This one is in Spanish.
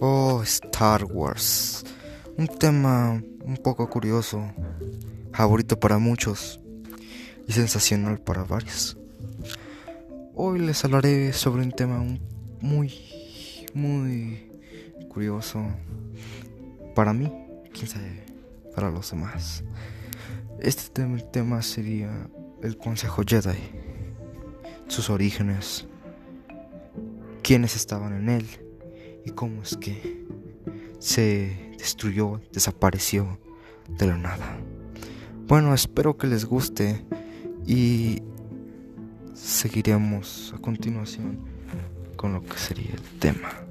Oh, Star Wars. Un tema un poco curioso, favorito para muchos y sensacional para varios. Hoy les hablaré sobre un tema muy, muy curioso para mí, quién sabe, para los demás. Este tema sería el Consejo Jedi, sus orígenes, quiénes estaban en él cómo es que se destruyó, desapareció de la nada. Bueno, espero que les guste y seguiremos a continuación con lo que sería el tema.